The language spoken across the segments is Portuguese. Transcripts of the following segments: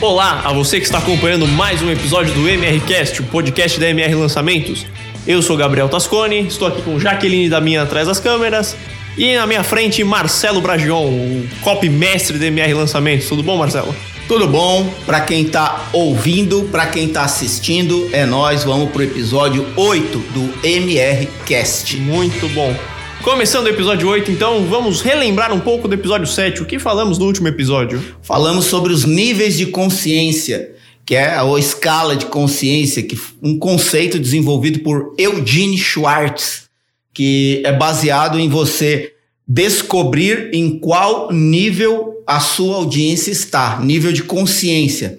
Olá a você que está acompanhando mais um episódio do MRCast, o podcast da MR Lançamentos. Eu sou Gabriel Tascone, estou aqui com Jaqueline da minha atrás das câmeras e na minha frente Marcelo Bragion, o copy mestre da MR Lançamentos. Tudo bom, Marcelo? Tudo bom? Para quem tá ouvindo, para quem tá assistindo, é nós. Vamos pro episódio 8 do MRCast. Muito bom. Começando o episódio 8, então, vamos relembrar um pouco do episódio 7. O que falamos no último episódio? Falamos sobre os níveis de consciência, que é a escala de consciência, que um conceito desenvolvido por Eugene Schwartz, que é baseado em você descobrir em qual nível a sua audiência está, nível de consciência.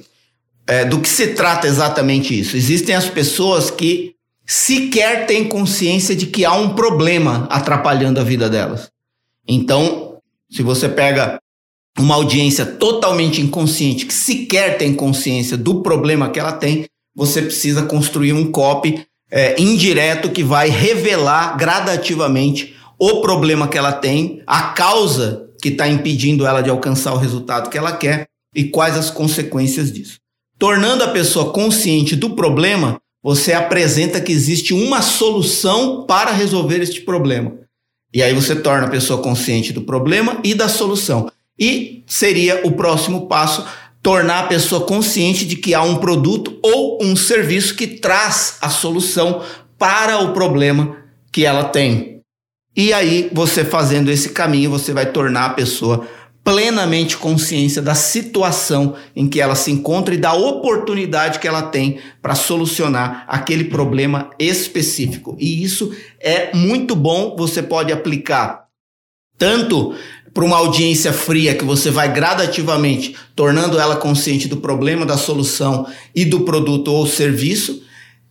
É, do que se trata exatamente isso? Existem as pessoas que sequer têm consciência de que há um problema atrapalhando a vida delas. Então, se você pega uma audiência totalmente inconsciente, que sequer tem consciência do problema que ela tem, você precisa construir um copy é, indireto que vai revelar gradativamente o problema que ela tem, a causa que está impedindo ela de alcançar o resultado que ela quer e quais as consequências disso. Tornando a pessoa consciente do problema, você apresenta que existe uma solução para resolver este problema. E aí você torna a pessoa consciente do problema e da solução. E seria o próximo passo tornar a pessoa consciente de que há um produto ou um serviço que traz a solução para o problema que ela tem. E aí, você fazendo esse caminho, você vai tornar a pessoa plenamente consciência da situação em que ela se encontra e da oportunidade que ela tem para solucionar aquele problema específico. E isso é muito bom, você pode aplicar tanto para uma audiência fria que você vai gradativamente tornando ela consciente do problema, da solução e do produto ou serviço.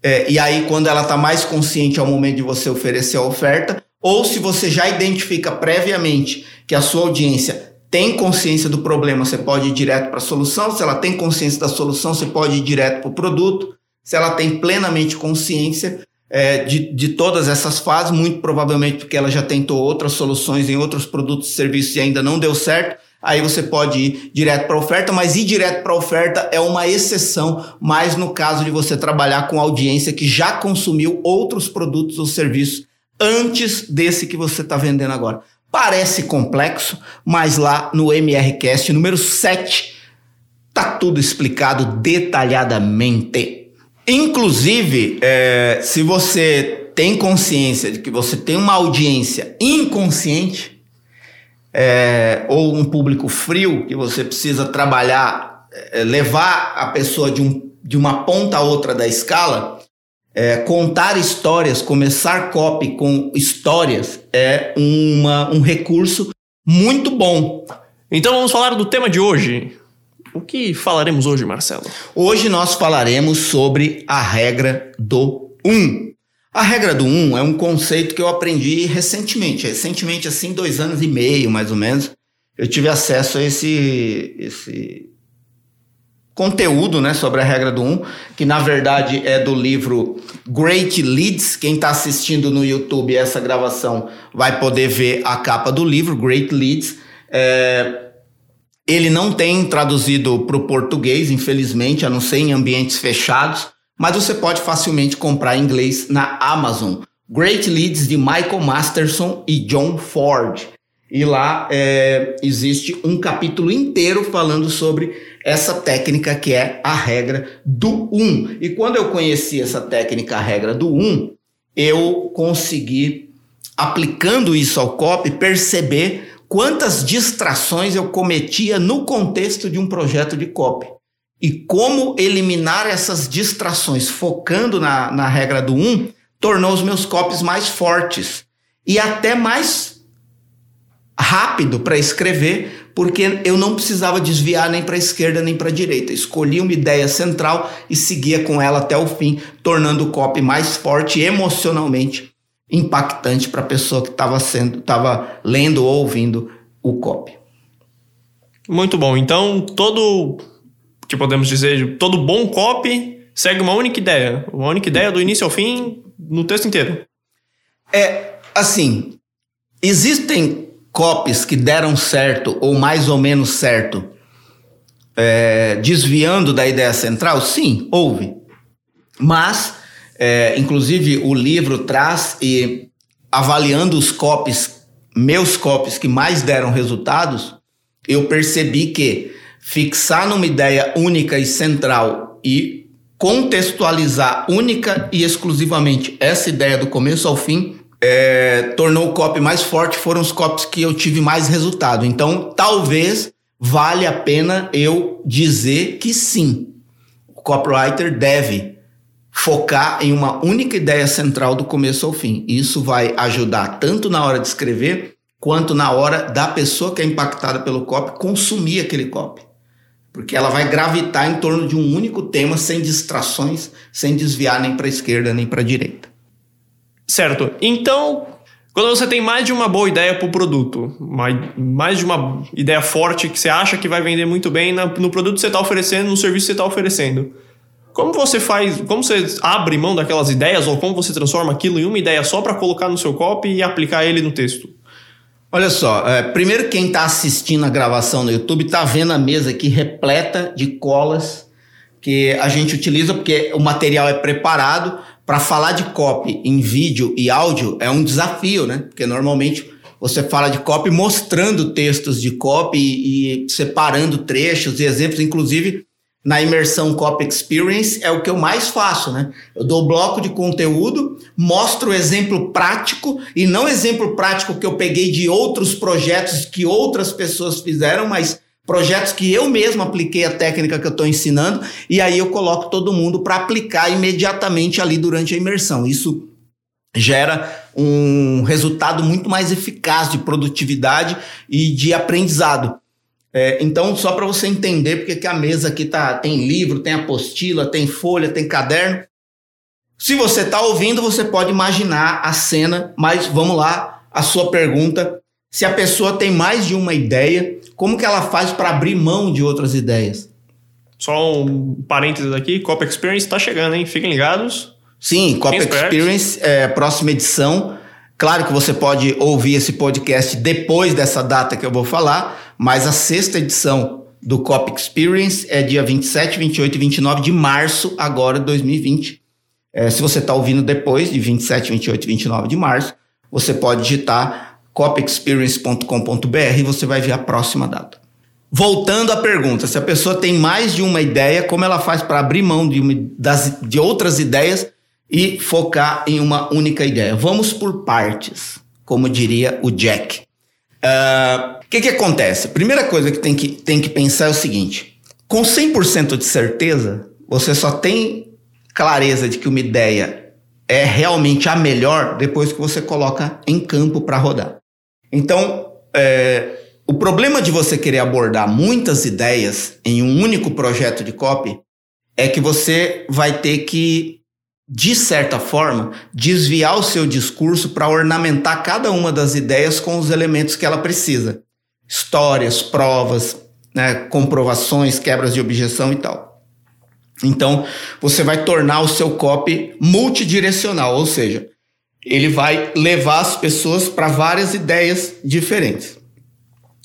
É, e aí, quando ela está mais consciente, é o momento de você oferecer a oferta. Ou se você já identifica previamente que a sua audiência tem consciência do problema, você pode ir direto para a solução. Se ela tem consciência da solução, você pode ir direto para o produto. Se ela tem plenamente consciência é, de, de todas essas fases, muito provavelmente porque ela já tentou outras soluções em outros produtos e serviços e ainda não deu certo, aí você pode ir direto para a oferta, mas ir direto para a oferta é uma exceção, mais no caso de você trabalhar com audiência que já consumiu outros produtos ou serviços antes desse que você está vendendo agora. Parece complexo, mas lá no MRCast número 7 tá tudo explicado detalhadamente. Inclusive, é, se você tem consciência de que você tem uma audiência inconsciente é, ou um público frio que você precisa trabalhar, é, levar a pessoa de, um, de uma ponta a outra da escala, é, contar histórias, começar copy com histórias é uma, um recurso muito bom. Então vamos falar do tema de hoje. O que falaremos hoje, Marcelo? Hoje nós falaremos sobre a regra do 1. Um. A regra do 1 um é um conceito que eu aprendi recentemente. Recentemente, assim, dois anos e meio, mais ou menos, eu tive acesso a esse, esse conteúdo né, sobre a regra do 1, que na verdade é do livro Great Leads. Quem está assistindo no YouTube essa gravação vai poder ver a capa do livro, Great Leads. É, ele não tem traduzido para o português, infelizmente, a não ser em ambientes fechados, mas você pode facilmente comprar em inglês na Amazon. Great Leads de Michael Masterson e John Ford. E lá é, existe um capítulo inteiro falando sobre essa técnica que é a regra do 1. Um. E quando eu conheci essa técnica, a regra do 1, um, eu consegui, aplicando isso ao copy, perceber quantas distrações eu cometia no contexto de um projeto de copy. E como eliminar essas distrações, focando na, na regra do 1, um, tornou os meus copies mais fortes e até mais rápido para escrever, porque eu não precisava desviar nem para a esquerda nem para a direita. Escolhi uma ideia central e seguia com ela até o fim, tornando o copy mais forte emocionalmente impactante para a pessoa que estava sendo, estava lendo ou ouvindo o copy. Muito bom. Então, todo que podemos dizer, todo bom copy segue uma única ideia, uma única ideia do início ao fim no texto inteiro. É assim, existem copies que deram certo ou mais ou menos certo é, desviando da ideia central? Sim, houve. Mas, é, inclusive, o livro traz e avaliando os copies, meus copies que mais deram resultados, eu percebi que fixar numa ideia única e central e contextualizar única e exclusivamente essa ideia do começo ao fim é, tornou o copy mais forte, foram os copies que eu tive mais resultado. Então, talvez vale a pena eu dizer que sim, o copywriter deve focar em uma única ideia central do começo ao fim. Isso vai ajudar tanto na hora de escrever quanto na hora da pessoa que é impactada pelo copy consumir aquele copy. Porque ela vai gravitar em torno de um único tema sem distrações, sem desviar nem para a esquerda nem para a direita. Certo. Então, quando você tem mais de uma boa ideia para o produto, mais de uma ideia forte que você acha que vai vender muito bem no produto que você está oferecendo, no serviço que você está oferecendo, como você faz, como você abre mão daquelas ideias ou como você transforma aquilo em uma ideia só para colocar no seu copy e aplicar ele no texto? Olha só, é, primeiro quem está assistindo a gravação no YouTube está vendo a mesa aqui repleta de colas que a gente utiliza porque o material é preparado para falar de copy em vídeo e áudio é um desafio, né? Porque normalmente você fala de copy mostrando textos de copy e, e separando trechos e exemplos, inclusive na imersão Copy Experience é o que eu mais faço, né? Eu dou bloco de conteúdo, mostro exemplo prático e não exemplo prático que eu peguei de outros projetos que outras pessoas fizeram, mas projetos que eu mesmo apliquei a técnica que eu estou ensinando, e aí eu coloco todo mundo para aplicar imediatamente ali durante a imersão. Isso gera um resultado muito mais eficaz de produtividade e de aprendizado. É, então, só para você entender porque que a mesa aqui tá, tem livro, tem apostila, tem folha, tem caderno. Se você está ouvindo, você pode imaginar a cena, mas vamos lá, a sua pergunta. Se a pessoa tem mais de uma ideia, como que ela faz para abrir mão de outras ideias? Só um parênteses aqui, Cop Experience está chegando, hein? Fiquem ligados. Sim, Cop Experience, é, próxima edição. Claro que você pode ouvir esse podcast depois dessa data que eu vou falar, mas a sexta edição do Cop Experience é dia 27, 28 e 29 de março, agora de 2020. É, se você está ouvindo depois de 27, 28 e 29 de março, você pode digitar copexperience.com.br e você vai ver a próxima data. Voltando à pergunta, se a pessoa tem mais de uma ideia, como ela faz para abrir mão de, uma, das, de outras ideias e focar em uma única ideia? Vamos por partes, como diria o Jack. O uh, que, que acontece? Primeira coisa que tem, que tem que pensar é o seguinte: com 100% de certeza, você só tem clareza de que uma ideia é realmente a melhor depois que você coloca em campo para rodar. Então, é, o problema de você querer abordar muitas ideias em um único projeto de copy é que você vai ter que, de certa forma, desviar o seu discurso para ornamentar cada uma das ideias com os elementos que ela precisa. Histórias, provas, né, comprovações, quebras de objeção e tal. Então, você vai tornar o seu copy multidirecional, ou seja, ele vai levar as pessoas para várias ideias diferentes.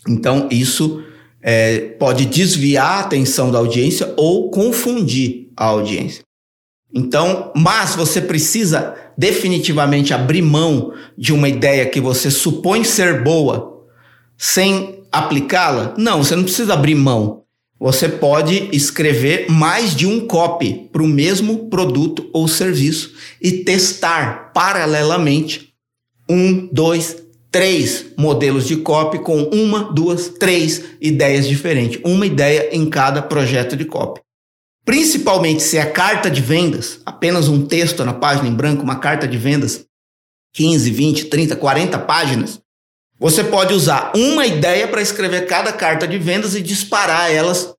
Então, isso é, pode desviar a atenção da audiência ou confundir a audiência. Então, mas você precisa definitivamente abrir mão de uma ideia que você supõe ser boa sem aplicá-la? Não, você não precisa abrir mão você pode escrever mais de um copy para o mesmo produto ou serviço e testar paralelamente um, dois, três modelos de copy com uma, duas, três ideias diferentes. Uma ideia em cada projeto de copy. Principalmente se é carta de vendas, apenas um texto na página em branco, uma carta de vendas, 15, 20, 30, 40 páginas, você pode usar uma ideia para escrever cada carta de vendas e disparar elas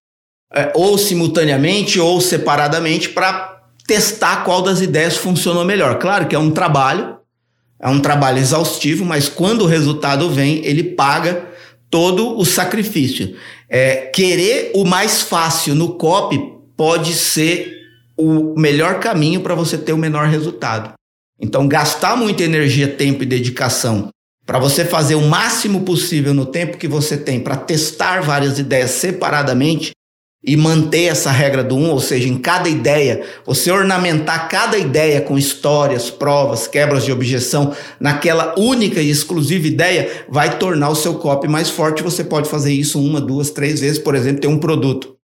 é, ou simultaneamente ou separadamente para testar qual das ideias funcionou melhor. Claro que é um trabalho, é um trabalho exaustivo, mas quando o resultado vem, ele paga todo o sacrifício. É, querer o mais fácil no copy pode ser o melhor caminho para você ter o menor resultado. Então, gastar muita energia, tempo e dedicação para você fazer o máximo possível no tempo que você tem para testar várias ideias separadamente, e manter essa regra do um, ou seja, em cada ideia, você ornamentar cada ideia com histórias, provas, quebras de objeção, naquela única e exclusiva ideia, vai tornar o seu copy mais forte. Você pode fazer isso uma, duas, três vezes, por exemplo, ter um produto.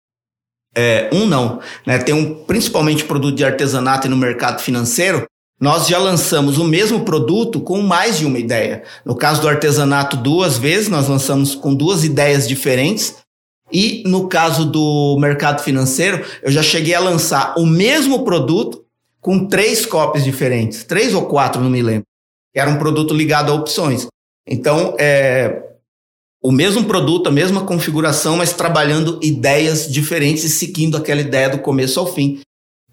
É, um não, né? Tem um principalmente produto de artesanato e no mercado financeiro. Nós já lançamos o mesmo produto com mais de uma ideia. No caso do artesanato, duas vezes, nós lançamos com duas ideias diferentes e no caso do mercado financeiro, eu já cheguei a lançar o mesmo produto com três cópias diferentes, três ou quatro, não me lembro. Era um produto ligado a opções. Então, é, o mesmo produto, a mesma configuração, mas trabalhando ideias diferentes e seguindo aquela ideia do começo ao fim.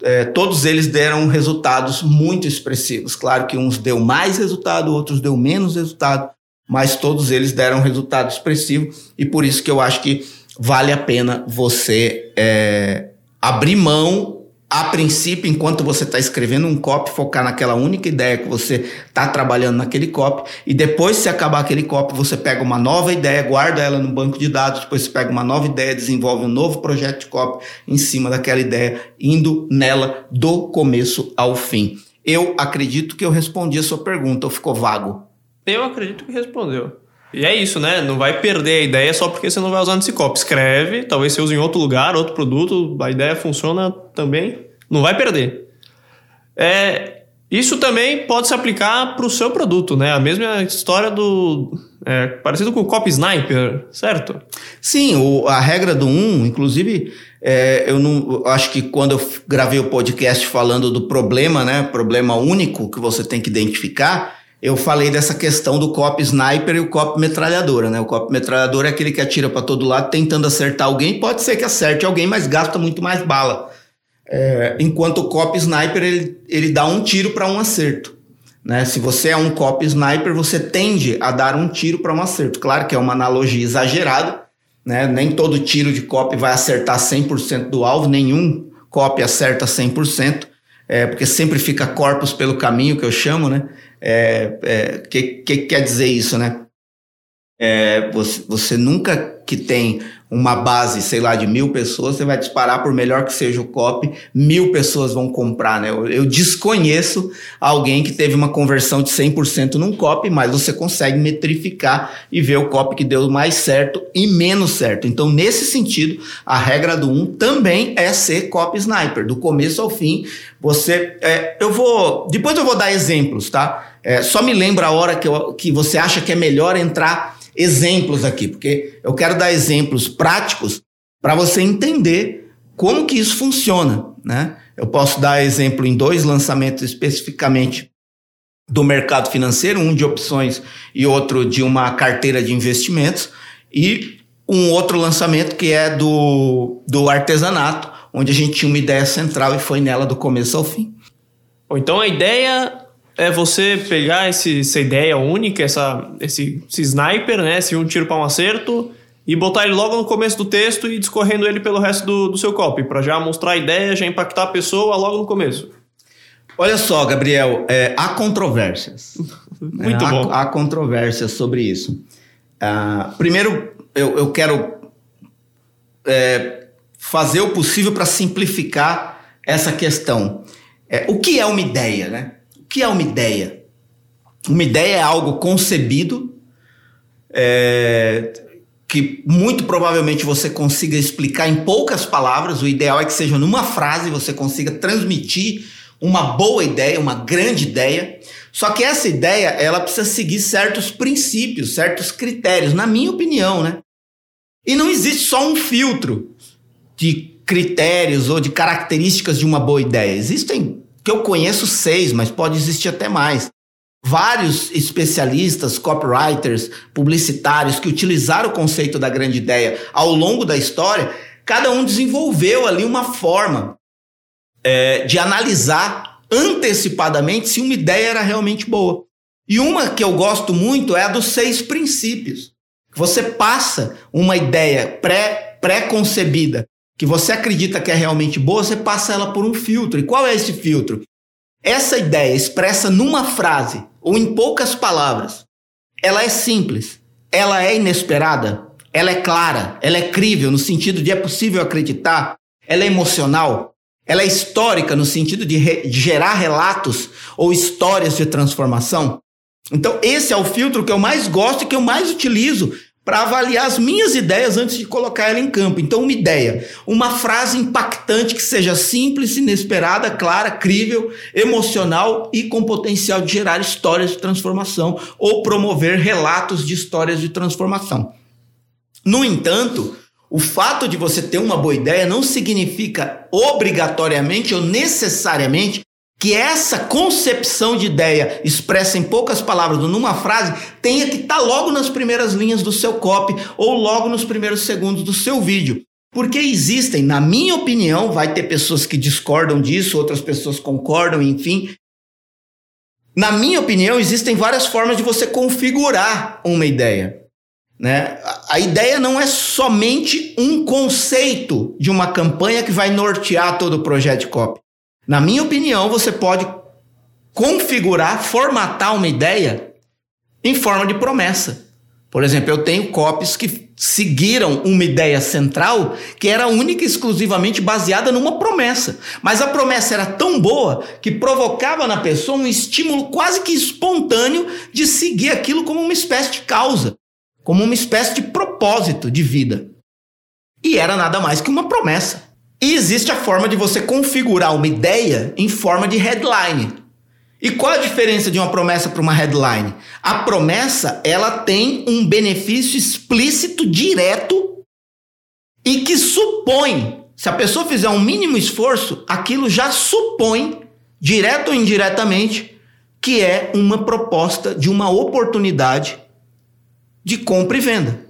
É, todos eles deram resultados muito expressivos. Claro que uns deu mais resultado, outros deu menos resultado, mas todos eles deram resultado expressivo e por isso que eu acho que vale a pena você é, abrir mão a princípio, enquanto você está escrevendo um copy, focar naquela única ideia que você está trabalhando naquele copy, e depois, se acabar aquele copy, você pega uma nova ideia, guarda ela no banco de dados, depois você pega uma nova ideia, desenvolve um novo projeto de copy em cima daquela ideia, indo nela do começo ao fim. Eu acredito que eu respondi a sua pergunta, ou ficou vago? Eu acredito que respondeu. E é isso, né? Não vai perder a ideia só porque você não vai usar nesse copo. Escreve, talvez você use em outro lugar, outro produto, a ideia funciona também. Não vai perder. É, isso também pode se aplicar para o seu produto, né? A mesma história do. É, parecido com o copy sniper, certo? Sim, o, a regra do 1, um, inclusive, é, eu não eu acho que quando eu gravei o podcast falando do problema, né? Problema único que você tem que identificar eu falei dessa questão do cop sniper e o cop metralhadora, né? O cop metralhadora é aquele que atira para todo lado tentando acertar alguém. Pode ser que acerte alguém, mas gasta muito mais bala. É, enquanto o cop sniper ele, ele dá um tiro para um acerto. Né? Se você é um cop sniper, você tende a dar um tiro para um acerto. Claro que é uma analogia exagerada, né? Nem todo tiro de cop vai acertar 100% do alvo, nenhum cop acerta 100%, é, porque sempre fica corpos pelo caminho, que eu chamo, né? É, é, que, que quer dizer isso, né? É, você, você nunca que tem uma base, sei lá, de mil pessoas, você vai disparar, por melhor que seja o copy, mil pessoas vão comprar, né? Eu, eu desconheço alguém que teve uma conversão de 100% num copy, mas você consegue metrificar e ver o copy que deu mais certo e menos certo. Então, nesse sentido, a regra do 1 um também é ser copy sniper, do começo ao fim. Você, é, eu vou, depois eu vou dar exemplos, tá? É, só me lembra a hora que, eu, que você acha que é melhor entrar exemplos aqui, porque eu quero dar exemplos práticos para você entender como que isso funciona, né? Eu posso dar exemplo em dois lançamentos especificamente do mercado financeiro, um de opções e outro de uma carteira de investimentos, e um outro lançamento que é do, do artesanato, onde a gente tinha uma ideia central e foi nela do começo ao fim. Então a ideia é você pegar esse, essa ideia única, essa, esse, esse sniper, né? Esse um tiro para um acerto, e botar ele logo no começo do texto e discorrendo ele pelo resto do, do seu copy, para já mostrar a ideia, já impactar a pessoa logo no começo. Olha só, Gabriel, é, há controvérsias. Muito é, bom. Há, há, controvérsias sobre isso. Uh, primeiro, eu, eu quero é, fazer o possível para simplificar essa questão. É, o que é uma ideia, né? Que é uma ideia? Uma ideia é algo concebido, é, que muito provavelmente você consiga explicar em poucas palavras. O ideal é que seja numa frase você consiga transmitir uma boa ideia, uma grande ideia. Só que essa ideia, ela precisa seguir certos princípios, certos critérios, na minha opinião, né? E não existe só um filtro de critérios ou de características de uma boa ideia. Existem que eu conheço seis, mas pode existir até mais. Vários especialistas, copywriters, publicitários que utilizaram o conceito da grande ideia ao longo da história, cada um desenvolveu ali uma forma é, de analisar antecipadamente se uma ideia era realmente boa. E uma que eu gosto muito é a dos seis princípios. Você passa uma ideia pré, pré-concebida que você acredita que é realmente boa, você passa ela por um filtro. E qual é esse filtro? Essa ideia expressa numa frase ou em poucas palavras, ela é simples, ela é inesperada, ela é clara, ela é crível no sentido de é possível acreditar, ela é emocional, ela é histórica no sentido de, re, gerar relatos ou histórias de transformação. Então, esse é o filtro que eu mais gosto e que eu mais utilizo para avaliar as minhas ideias antes de colocar ela em campo. Então, uma ideia, uma frase impactante que seja simples, inesperada, clara, crível, emocional e com potencial de gerar histórias de transformação ou promover relatos de histórias de transformação. No entanto, o fato de você ter uma boa ideia não significa obrigatoriamente ou necessariamente que essa concepção de ideia expressa em poucas palavras ou numa frase tenha que estar tá logo nas primeiras linhas do seu copy ou logo nos primeiros segundos do seu vídeo. Porque existem, na minha opinião, vai ter pessoas que discordam disso, outras pessoas concordam, enfim. Na minha opinião, existem várias formas de você configurar uma ideia. Né? A ideia não é somente um conceito de uma campanha que vai nortear todo o projeto de copy. Na minha opinião, você pode configurar, formatar uma ideia em forma de promessa. Por exemplo, eu tenho copies que seguiram uma ideia central que era única e exclusivamente baseada numa promessa. Mas a promessa era tão boa que provocava na pessoa um estímulo quase que espontâneo de seguir aquilo como uma espécie de causa como uma espécie de propósito de vida. E era nada mais que uma promessa. E existe a forma de você configurar uma ideia em forma de headline. E qual a diferença de uma promessa para uma headline? A promessa, ela tem um benefício explícito direto e que supõe, se a pessoa fizer um mínimo esforço, aquilo já supõe, direto ou indiretamente, que é uma proposta de uma oportunidade de compra e venda.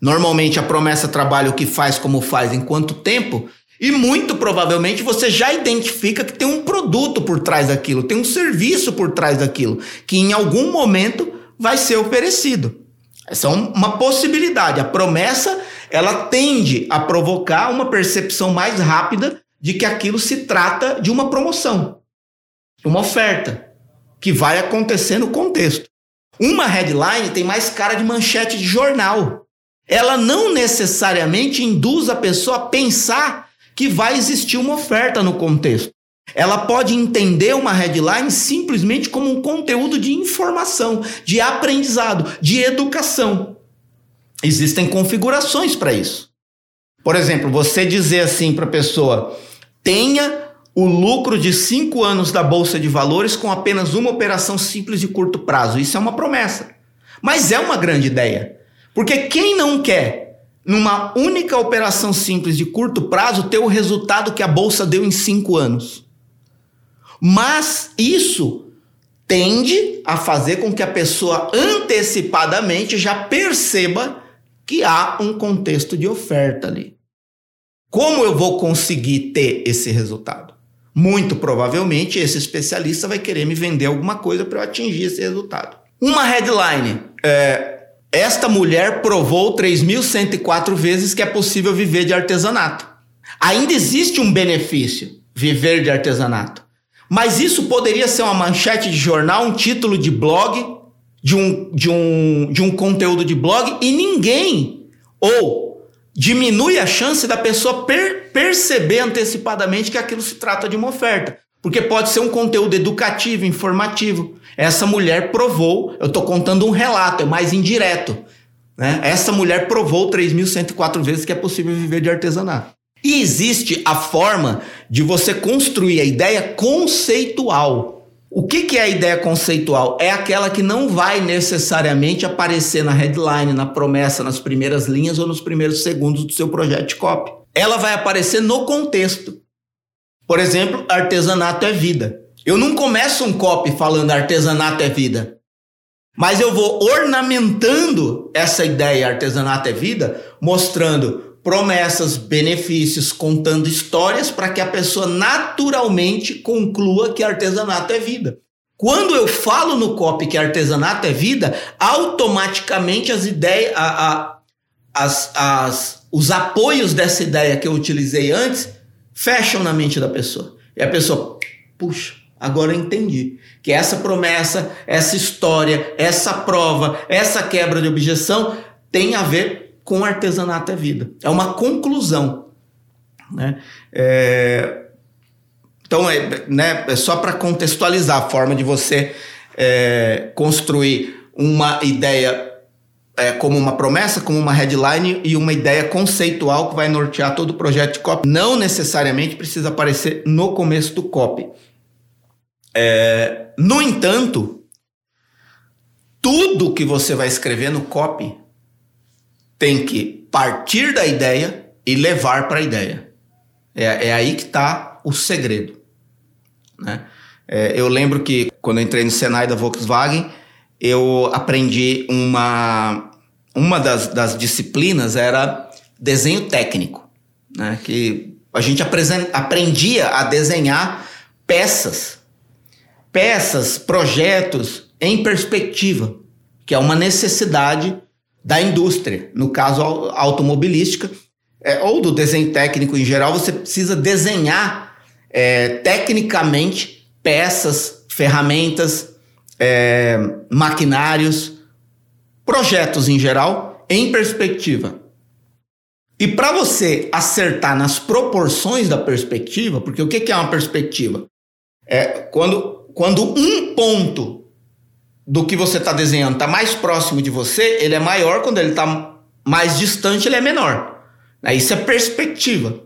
Normalmente a promessa trabalha o que faz, como faz, em quanto tempo, e muito provavelmente você já identifica que tem um produto por trás daquilo, tem um serviço por trás daquilo, que em algum momento vai ser oferecido. Essa é uma possibilidade. A promessa ela tende a provocar uma percepção mais rápida de que aquilo se trata de uma promoção, uma oferta que vai acontecer no contexto. Uma headline tem mais cara de manchete de jornal. Ela não necessariamente induz a pessoa a pensar que vai existir uma oferta no contexto. Ela pode entender uma headline simplesmente como um conteúdo de informação, de aprendizado, de educação. Existem configurações para isso. Por exemplo, você dizer assim para a pessoa: tenha o lucro de cinco anos da Bolsa de Valores com apenas uma operação simples de curto prazo. Isso é uma promessa. Mas é uma grande ideia. Porque quem não quer, numa única operação simples de curto prazo, ter o resultado que a Bolsa deu em cinco anos? Mas isso tende a fazer com que a pessoa antecipadamente já perceba que há um contexto de oferta ali. Como eu vou conseguir ter esse resultado? Muito provavelmente esse especialista vai querer me vender alguma coisa para eu atingir esse resultado. Uma headline. É, esta mulher provou 3.104 vezes que é possível viver de artesanato. Ainda existe um benefício, viver de artesanato. Mas isso poderia ser uma manchete de jornal, um título de blog, de um, de um, de um conteúdo de blog, e ninguém, ou diminui a chance da pessoa per perceber antecipadamente que aquilo se trata de uma oferta. Porque pode ser um conteúdo educativo, informativo. Essa mulher provou, eu estou contando um relato, é mais indireto. Né? Essa mulher provou 3.104 vezes que é possível viver de artesanato. E existe a forma de você construir a ideia conceitual. O que, que é a ideia conceitual? É aquela que não vai necessariamente aparecer na headline, na promessa, nas primeiras linhas ou nos primeiros segundos do seu projeto de copy. Ela vai aparecer no contexto. Por exemplo, artesanato é vida. Eu não começo um copy falando artesanato é vida. Mas eu vou ornamentando essa ideia artesanato é vida, mostrando promessas, benefícios, contando histórias para que a pessoa naturalmente conclua que artesanato é vida. Quando eu falo no copy que artesanato é vida, automaticamente as ideias, a, a, as, as, os apoios dessa ideia que eu utilizei antes fecham na mente da pessoa. E a pessoa, puxa, agora eu entendi. Que essa promessa, essa história, essa prova, essa quebra de objeção tem a ver com artesanato é vida. É uma conclusão. Né? É, então, é, né, é só para contextualizar a forma de você é, construir uma ideia é, como uma promessa, como uma headline e uma ideia conceitual que vai nortear todo o projeto de copy. Não necessariamente precisa aparecer no começo do copy. É, no entanto, tudo que você vai escrever no copy tem que partir da ideia e levar para a ideia. É, é aí que está o segredo. Né? É, eu lembro que quando entrei no Senai da Volkswagen, eu aprendi uma, uma das, das disciplinas era desenho técnico, né? que a gente aprendia a desenhar peças, peças, projetos em perspectiva, que é uma necessidade da indústria, no caso automobilística, é, ou do desenho técnico em geral, você precisa desenhar é, tecnicamente peças, ferramentas, é, maquinários, projetos em geral, em perspectiva. E para você acertar nas proporções da perspectiva, porque o que é uma perspectiva? É quando, quando um ponto do que você está desenhando está mais próximo de você, ele é maior, quando ele está mais distante, ele é menor. Isso é perspectiva.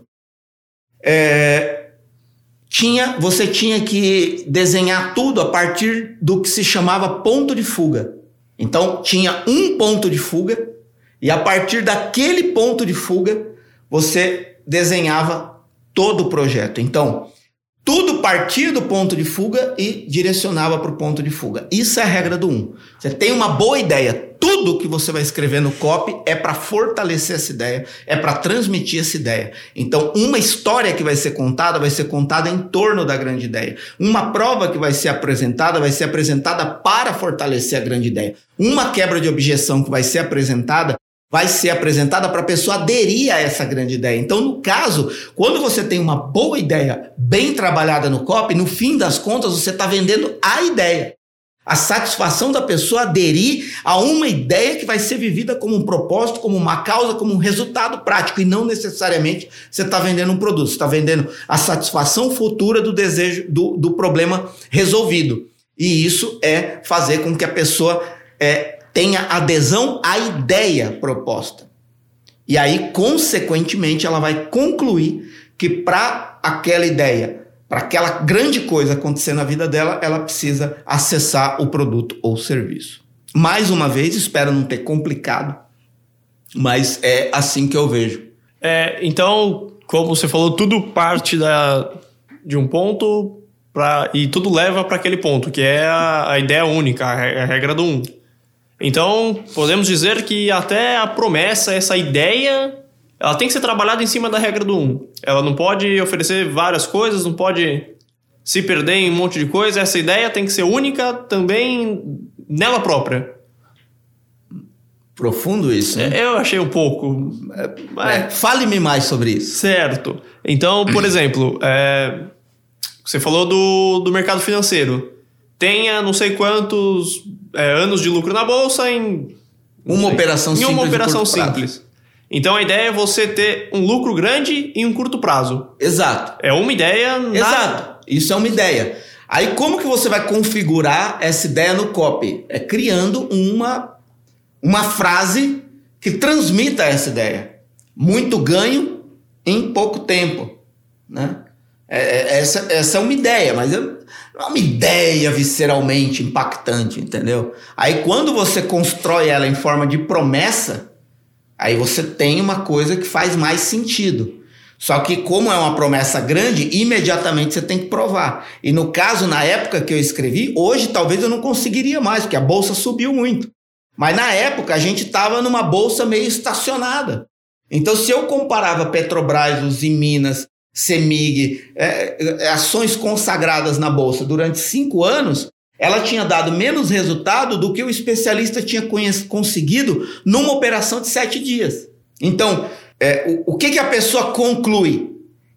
É, tinha, você tinha que desenhar tudo a partir do que se chamava ponto de fuga. Então tinha um ponto de fuga e a partir daquele ponto de fuga você desenhava todo o projeto. Então, tudo partia do ponto de fuga e direcionava para o ponto de fuga. Isso é a regra do 1. Um. Você tem uma boa ideia, tudo que você vai escrever no copy é para fortalecer essa ideia, é para transmitir essa ideia. Então, uma história que vai ser contada vai ser contada em torno da grande ideia. Uma prova que vai ser apresentada vai ser apresentada para fortalecer a grande ideia. Uma quebra de objeção que vai ser apresentada vai ser apresentada para a pessoa aderir a essa grande ideia. Então, no caso, quando você tem uma boa ideia bem trabalhada no copy, no fim das contas você está vendendo a ideia. A satisfação da pessoa aderir a uma ideia que vai ser vivida como um propósito, como uma causa, como um resultado prático, e não necessariamente você está vendendo um produto, você está vendendo a satisfação futura do desejo, do, do problema resolvido. E isso é fazer com que a pessoa é, tenha adesão à ideia proposta. E aí, consequentemente, ela vai concluir que para aquela ideia, para aquela grande coisa acontecer na vida dela, ela precisa acessar o produto ou serviço. Mais uma vez, espero não ter complicado, mas é assim que eu vejo. É, então, como você falou, tudo parte da, de um ponto pra, e tudo leva para aquele ponto, que é a, a ideia única, a regra do um. Então, podemos dizer que até a promessa, essa ideia, ela tem que ser trabalhada em cima da regra do 1. Um. Ela não pode oferecer várias coisas, não pode se perder em um monte de coisa. Essa ideia tem que ser única também nela própria. Profundo isso, né? Eu achei um pouco. É, é, Fale-me mais sobre isso. Certo. Então, por exemplo, é, você falou do, do mercado financeiro. Tenha não sei quantos é, anos de lucro na bolsa em uma operação em simples. uma operação simples. Então a ideia é você ter um lucro grande em um curto prazo. Exato. É uma ideia. Exato. Isso é uma ideia. Aí como que você vai configurar essa ideia no copy? É criando uma uma frase que transmita essa ideia. Muito ganho em pouco tempo, né? É, é essa, essa é uma ideia, mas eu, é uma ideia visceralmente impactante, entendeu? Aí quando você constrói ela em forma de promessa, aí você tem uma coisa que faz mais sentido. Só que como é uma promessa grande, imediatamente você tem que provar. E no caso, na época que eu escrevi, hoje talvez eu não conseguiria mais, porque a bolsa subiu muito. Mas na época a gente estava numa bolsa meio estacionada. Então, se eu comparava Petrobras, os Minas, CEMIG, é, é, ações consagradas na bolsa durante cinco anos, ela tinha dado menos resultado do que o especialista tinha conseguido numa operação de sete dias. Então, é, o, o que, que a pessoa conclui?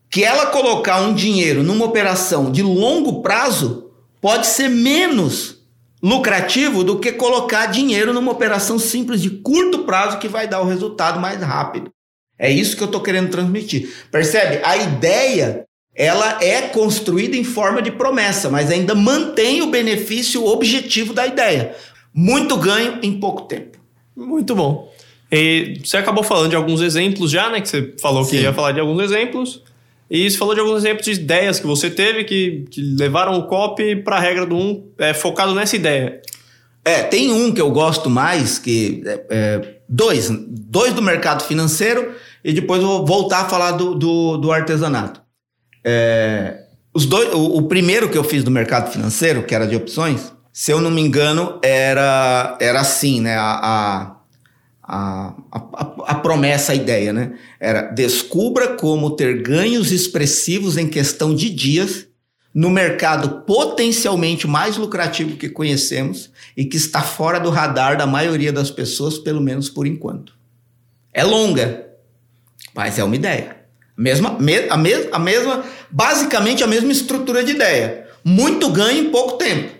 Que ela colocar um dinheiro numa operação de longo prazo pode ser menos lucrativo do que colocar dinheiro numa operação simples de curto prazo que vai dar o resultado mais rápido. É isso que eu estou querendo transmitir. Percebe? A ideia ela é construída em forma de promessa, mas ainda mantém o benefício objetivo da ideia. Muito ganho em pouco tempo. Muito bom. E você acabou falando de alguns exemplos já, né? Que você falou Sim. que ia falar de alguns exemplos. E você falou de alguns exemplos de ideias que você teve que, que levaram o copy para a regra do um, é, focado nessa ideia. É, tem um que eu gosto mais, que é, é, dois, dois do mercado financeiro e depois vou voltar a falar do, do, do artesanato. É, os dois, o, o, primeiro que eu fiz do mercado financeiro, que era de opções, se eu não me engano, era, era assim, né? A, a, a, a, promessa, a ideia, né? Era descubra como ter ganhos expressivos em questão de dias no mercado potencialmente mais lucrativo que conhecemos e que está fora do radar da maioria das pessoas, pelo menos por enquanto. É longa, mas é uma ideia. Mesma, a, mes, a mesma, basicamente a mesma estrutura de ideia. Muito ganho em pouco tempo.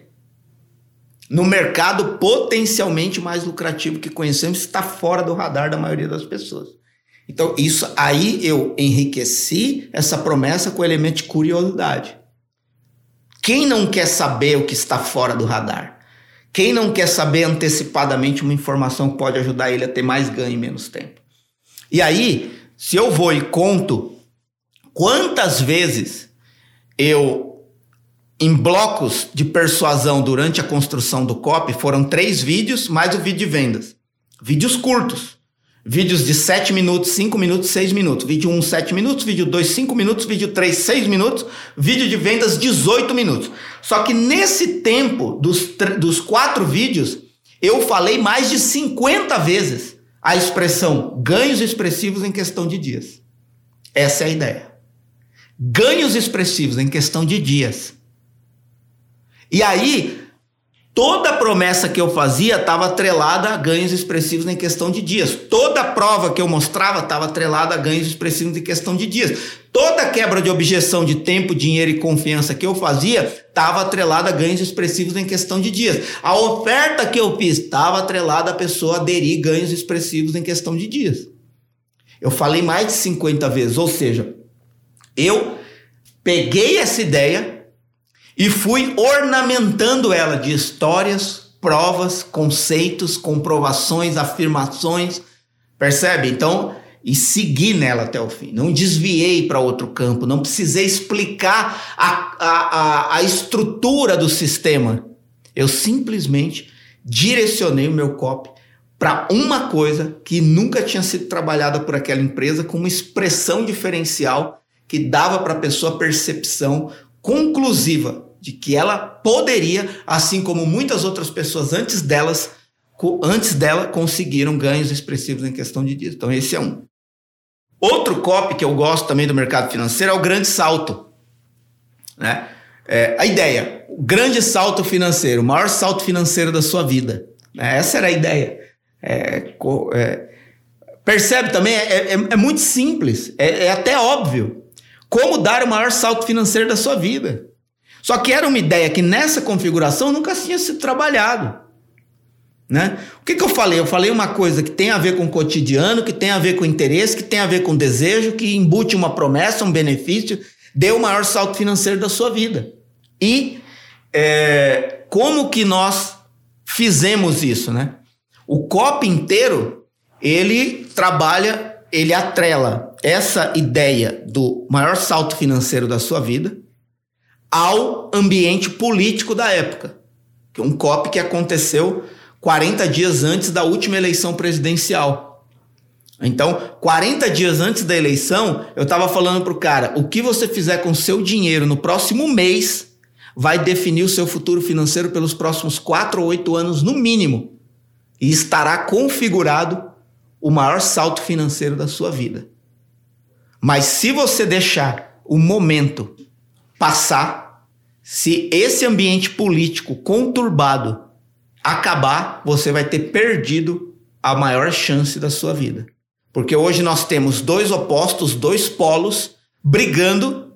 No mercado potencialmente mais lucrativo que conhecemos, está fora do radar da maioria das pessoas. Então, isso aí eu enriqueci essa promessa com o elemento de curiosidade. Quem não quer saber o que está fora do radar? Quem não quer saber antecipadamente uma informação que pode ajudar ele a ter mais ganho em menos tempo? E aí, se eu vou e conto quantas vezes eu, em blocos de persuasão durante a construção do copy, foram três vídeos mais o vídeo de vendas. Vídeos curtos. Vídeos de 7 minutos, 5 minutos, 6 minutos. Vídeo 1, 7 minutos. Vídeo 2, 5 minutos. Vídeo 3, 6 minutos. Vídeo de vendas, 18 minutos. Só que nesse tempo dos, dos quatro vídeos, eu falei mais de 50 vezes a expressão ganhos expressivos em questão de dias. Essa é a ideia. Ganhos expressivos em questão de dias. E aí, toda promessa que eu fazia estava atrelada a ganhos expressivos em questão de dias. Toda prova que eu mostrava estava atrelada a ganhos expressivos em questão de dias. Toda quebra de objeção de tempo, dinheiro e confiança que eu fazia estava atrelada a ganhos expressivos em questão de dias. A oferta que eu fiz estava atrelada a pessoa aderir ganhos expressivos em questão de dias. Eu falei mais de 50 vezes, ou seja, eu peguei essa ideia e fui ornamentando ela de histórias, provas, conceitos, comprovações, afirmações. Percebe? Então, e segui nela até o fim. Não desviei para outro campo, não precisei explicar a, a, a, a estrutura do sistema. Eu simplesmente direcionei o meu copy para uma coisa que nunca tinha sido trabalhada por aquela empresa com uma expressão diferencial que dava para a pessoa percepção conclusiva de que ela poderia, assim como muitas outras pessoas antes delas, antes dela conseguiram ganhos expressivos em questão de dias. Então esse é um. Outro copy que eu gosto também do mercado financeiro é o grande salto. Né? É, a ideia, o grande salto financeiro, o maior salto financeiro da sua vida. Né? Essa era a ideia. É, é, percebe também, é, é, é muito simples, é, é até óbvio. Como dar o maior salto financeiro da sua vida. Só que era uma ideia que nessa configuração nunca tinha sido trabalhado. Né? O que, que eu falei? Eu falei uma coisa que tem a ver com o cotidiano, que tem a ver com interesse, que tem a ver com desejo, que embute uma promessa, um benefício, dê o maior salto financeiro da sua vida. E é, como que nós fizemos isso, né? O COP inteiro, ele trabalha, ele atrela essa ideia do maior salto financeiro da sua vida ao ambiente político da época. Que é um COP que aconteceu 40 dias antes da última eleição presidencial. Então, 40 dias antes da eleição, eu estava falando para o cara: o que você fizer com seu dinheiro no próximo mês vai definir o seu futuro financeiro pelos próximos 4 ou 8 anos, no mínimo. E estará configurado o maior salto financeiro da sua vida. Mas se você deixar o momento passar, se esse ambiente político conturbado acabar, você vai ter perdido a maior chance da sua vida. Porque hoje nós temos dois opostos, dois polos brigando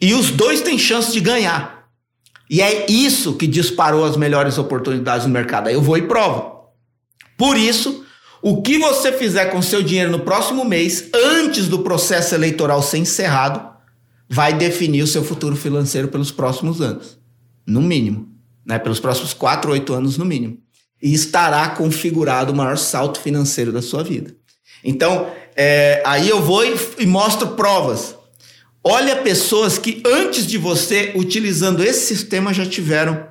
e os dois têm chance de ganhar. E é isso que disparou as melhores oportunidades no mercado. Aí eu vou e provo. Por isso, o que você fizer com seu dinheiro no próximo mês, antes do processo eleitoral ser encerrado, vai definir o seu futuro financeiro pelos próximos anos. No mínimo. Né? Pelos próximos 4, 8 anos, no mínimo. E estará configurado o maior salto financeiro da sua vida. Então, é, aí eu vou e, e mostro provas. Olha pessoas que antes de você, utilizando esse sistema, já tiveram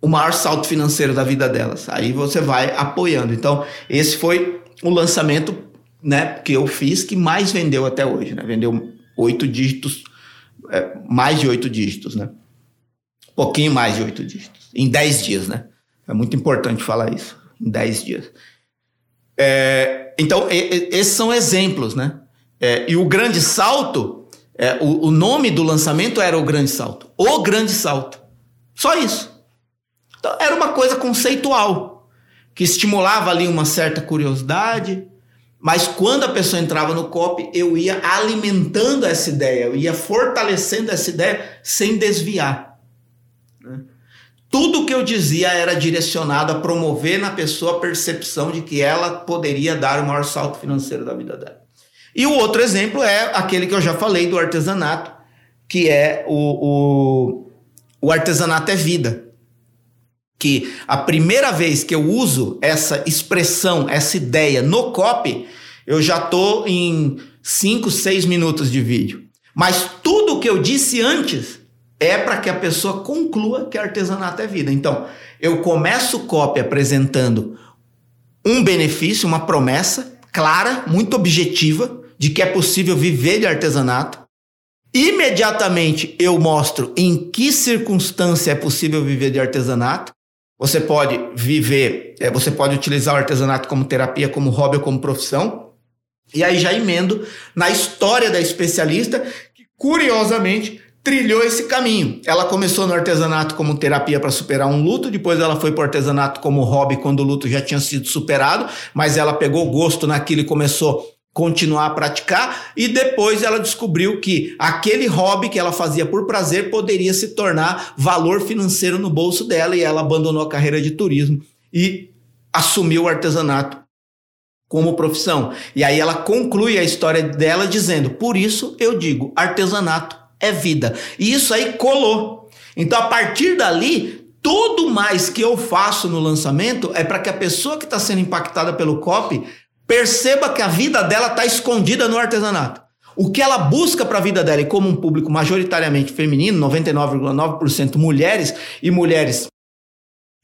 o maior salto financeiro da vida delas. Aí você vai apoiando. Então, esse foi o lançamento né, que eu fiz que mais vendeu até hoje. Né? Vendeu oito dígitos, é, mais de oito dígitos, né? Um pouquinho mais de oito dígitos. Em dez dias, né? É muito importante falar isso. Em dez dias. É, então, e, esses são exemplos, né? É, e o grande salto, é, o, o nome do lançamento era o grande salto. O grande salto. Só isso. Então, era uma coisa conceitual, que estimulava ali uma certa curiosidade, mas quando a pessoa entrava no COP, eu ia alimentando essa ideia, eu ia fortalecendo essa ideia sem desviar. Né? Tudo que eu dizia era direcionado a promover na pessoa a percepção de que ela poderia dar o maior salto financeiro da vida dela. E o outro exemplo é aquele que eu já falei do artesanato, que é o, o, o artesanato é vida. Que a primeira vez que eu uso essa expressão, essa ideia no copy, eu já estou em 5, 6 minutos de vídeo. Mas tudo que eu disse antes é para que a pessoa conclua que artesanato é vida. Então, eu começo o copy apresentando um benefício, uma promessa clara, muito objetiva, de que é possível viver de artesanato. Imediatamente eu mostro em que circunstância é possível viver de artesanato. Você pode viver, é, você pode utilizar o artesanato como terapia, como hobby ou como profissão. E aí já emendo na história da especialista, que curiosamente trilhou esse caminho. Ela começou no artesanato como terapia para superar um luto, depois ela foi para o artesanato como hobby quando o luto já tinha sido superado, mas ela pegou gosto naquilo e começou continuar a praticar e depois ela descobriu que aquele hobby que ela fazia por prazer poderia se tornar valor financeiro no bolso dela e ela abandonou a carreira de turismo e assumiu o artesanato como profissão. E aí ela conclui a história dela dizendo: "Por isso eu digo, artesanato é vida. E isso aí colou. Então, a partir dali, tudo mais que eu faço no lançamento é para que a pessoa que está sendo impactada pelo copy perceba que a vida dela está escondida no artesanato. O que ela busca para a vida dela, e como um público majoritariamente feminino, 99,9% mulheres, e mulheres